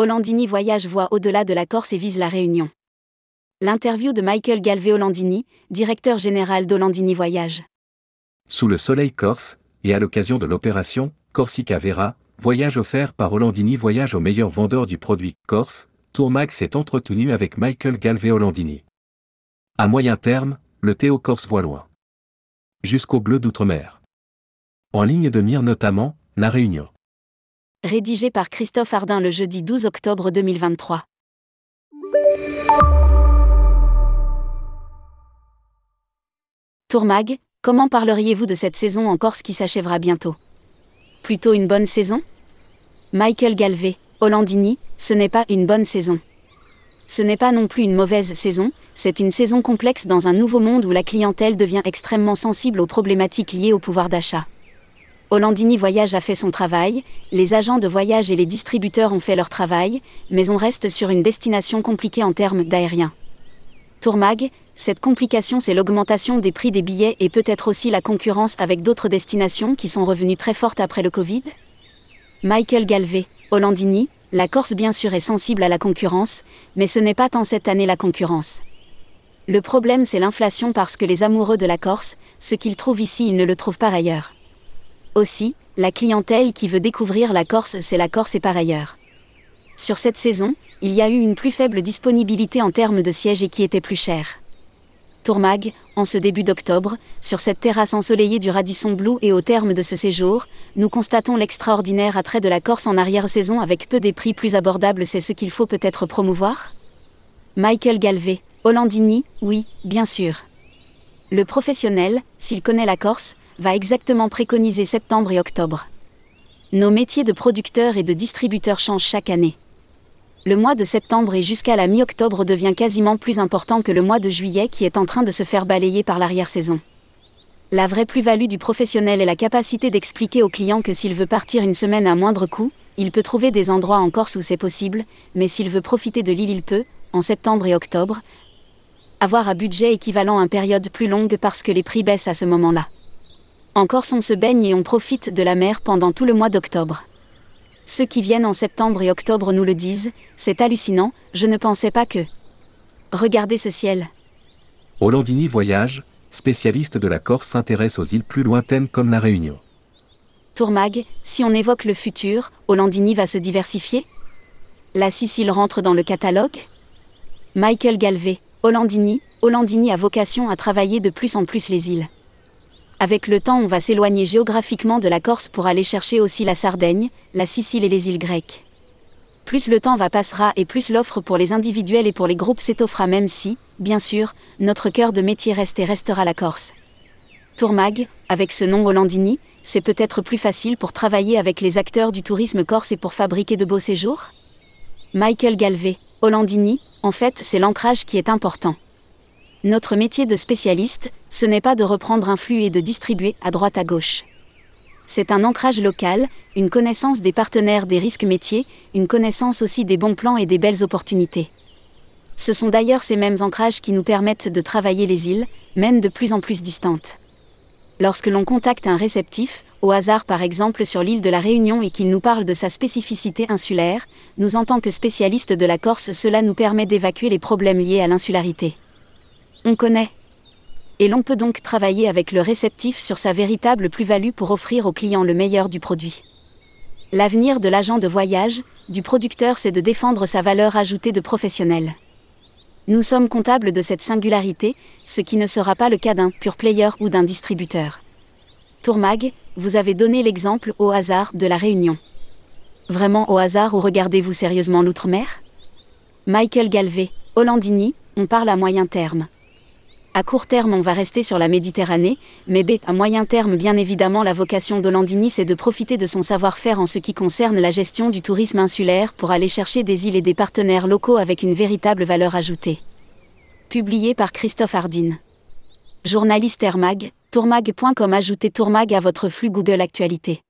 Hollandini Voyage voit au-delà de la Corse et vise la Réunion. L'interview de Michael Galvé Hollandini, directeur général d'Hollandini Voyage. Sous le soleil corse, et à l'occasion de l'opération Corsica Vera, voyage offert par Hollandini Voyage au meilleur vendeur du produit corse, Tourmax s'est entretenu avec Michael Galvé Hollandini. À moyen terme, le Théo Corse voit loin. Jusqu'au bleu d'outre-mer. En ligne de mire notamment, la Réunion. Rédigé par Christophe Ardin le jeudi 12 octobre 2023. Tourmag, comment parleriez-vous de cette saison en Corse qui s'achèvera bientôt? Plutôt une bonne saison? Michael Galvé, Hollandini, ce n'est pas une bonne saison. Ce n'est pas non plus une mauvaise saison, c'est une saison complexe dans un nouveau monde où la clientèle devient extrêmement sensible aux problématiques liées au pouvoir d'achat. Hollandini Voyage a fait son travail, les agents de voyage et les distributeurs ont fait leur travail, mais on reste sur une destination compliquée en termes d'aérien. Tourmag, cette complication c'est l'augmentation des prix des billets et peut-être aussi la concurrence avec d'autres destinations qui sont revenues très fortes après le Covid Michael Galvé, Hollandini, la Corse bien sûr est sensible à la concurrence, mais ce n'est pas tant cette année la concurrence. Le problème c'est l'inflation parce que les amoureux de la Corse, ce qu'ils trouvent ici ils ne le trouvent pas ailleurs. Aussi, la clientèle qui veut découvrir la Corse c'est la Corse et par ailleurs. Sur cette saison, il y a eu une plus faible disponibilité en termes de sièges et qui était plus cher. Tourmag, en ce début d'octobre, sur cette terrasse ensoleillée du Radisson Blue et au terme de ce séjour, nous constatons l'extraordinaire attrait de la Corse en arrière-saison avec peu des prix plus abordables, c'est ce qu'il faut peut-être promouvoir? Michael Galvé, Hollandini, oui, bien sûr. Le professionnel, s'il connaît la Corse, va exactement préconiser septembre et octobre. Nos métiers de producteurs et de distributeurs changent chaque année le mois de septembre et jusqu'à la mi-octobre devient quasiment plus important que le mois de juillet qui est en train de se faire balayer par l'arrière-saison. La vraie plus-value du professionnel est la capacité d'expliquer au client que s'il veut partir une semaine à moindre coût, il peut trouver des endroits en Corse où c'est possible, mais s'il veut profiter de l'île, il peut, en septembre et octobre, avoir un budget équivalent à une période plus longue parce que les prix baissent à ce moment-là. En Corse, on se baigne et on profite de la mer pendant tout le mois d'octobre. Ceux qui viennent en septembre et octobre nous le disent, c'est hallucinant, je ne pensais pas que... Regardez ce ciel. Hollandini Voyage, spécialiste de la Corse, s'intéresse aux îles plus lointaines comme la Réunion. Tourmag, si on évoque le futur, Hollandini va se diversifier La Sicile rentre dans le catalogue Michael Galvé, Hollandini, Hollandini a vocation à travailler de plus en plus les îles. Avec le temps, on va s'éloigner géographiquement de la Corse pour aller chercher aussi la Sardaigne, la Sicile et les îles grecques. Plus le temps va passera et plus l'offre pour les individuels et pour les groupes s'étoffera même si, bien sûr, notre cœur de métier reste et restera la Corse. Tourmag, avec ce nom Hollandini, c'est peut-être plus facile pour travailler avec les acteurs du tourisme corse et pour fabriquer de beaux séjours? Michael Galvé, Hollandini, en fait, c'est l'ancrage qui est important. Notre métier de spécialiste, ce n'est pas de reprendre un flux et de distribuer à droite à gauche. C'est un ancrage local, une connaissance des partenaires des risques métiers, une connaissance aussi des bons plans et des belles opportunités. Ce sont d'ailleurs ces mêmes ancrages qui nous permettent de travailler les îles, même de plus en plus distantes. Lorsque l'on contacte un réceptif, au hasard par exemple sur l'île de la Réunion et qu'il nous parle de sa spécificité insulaire, nous en tant que spécialistes de la Corse cela nous permet d'évacuer les problèmes liés à l'insularité. On connaît. Et l'on peut donc travailler avec le réceptif sur sa véritable plus-value pour offrir au client le meilleur du produit. L'avenir de l'agent de voyage, du producteur, c'est de défendre sa valeur ajoutée de professionnel. Nous sommes comptables de cette singularité, ce qui ne sera pas le cas d'un pur player ou d'un distributeur. Tourmag, vous avez donné l'exemple au hasard de la Réunion. Vraiment au hasard ou regardez-vous sérieusement l'outre-mer? Michael Galvé, Hollandini, on parle à moyen terme. À court terme, on va rester sur la Méditerranée, mais B, à moyen terme, bien évidemment, la vocation de Landini, c'est de profiter de son savoir-faire en ce qui concerne la gestion du tourisme insulaire pour aller chercher des îles et des partenaires locaux avec une véritable valeur ajoutée. Publié par Christophe Hardin. Journaliste Airmag, tourmag.com Ajoutez Tourmag à votre flux Google Actualité.